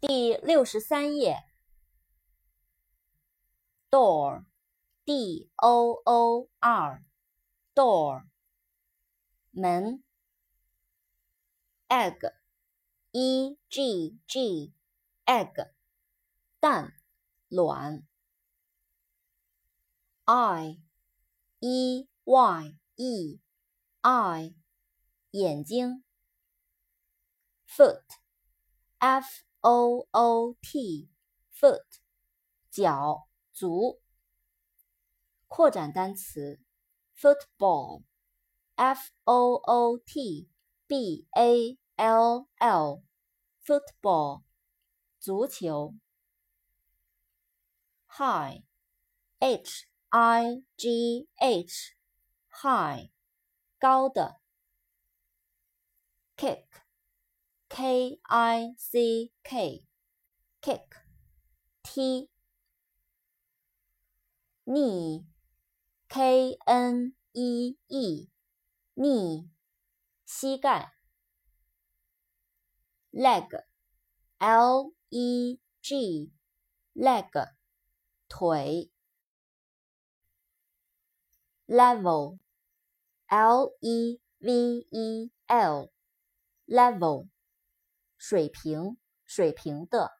第六十三页，door，d o o r，door，门，egg，e g g，egg，蛋，卵 eye eye 眼睛，foot，f o o t，foot，脚，足。扩展单词，football，f o o t b a l l，football，足球。high，h i g h，high，高的。kick。K I C K，kick，踢。knee，K N E E，knee，膝盖。leg，L E G，leg，腿。level，L E V E L，level。 水平，水平的。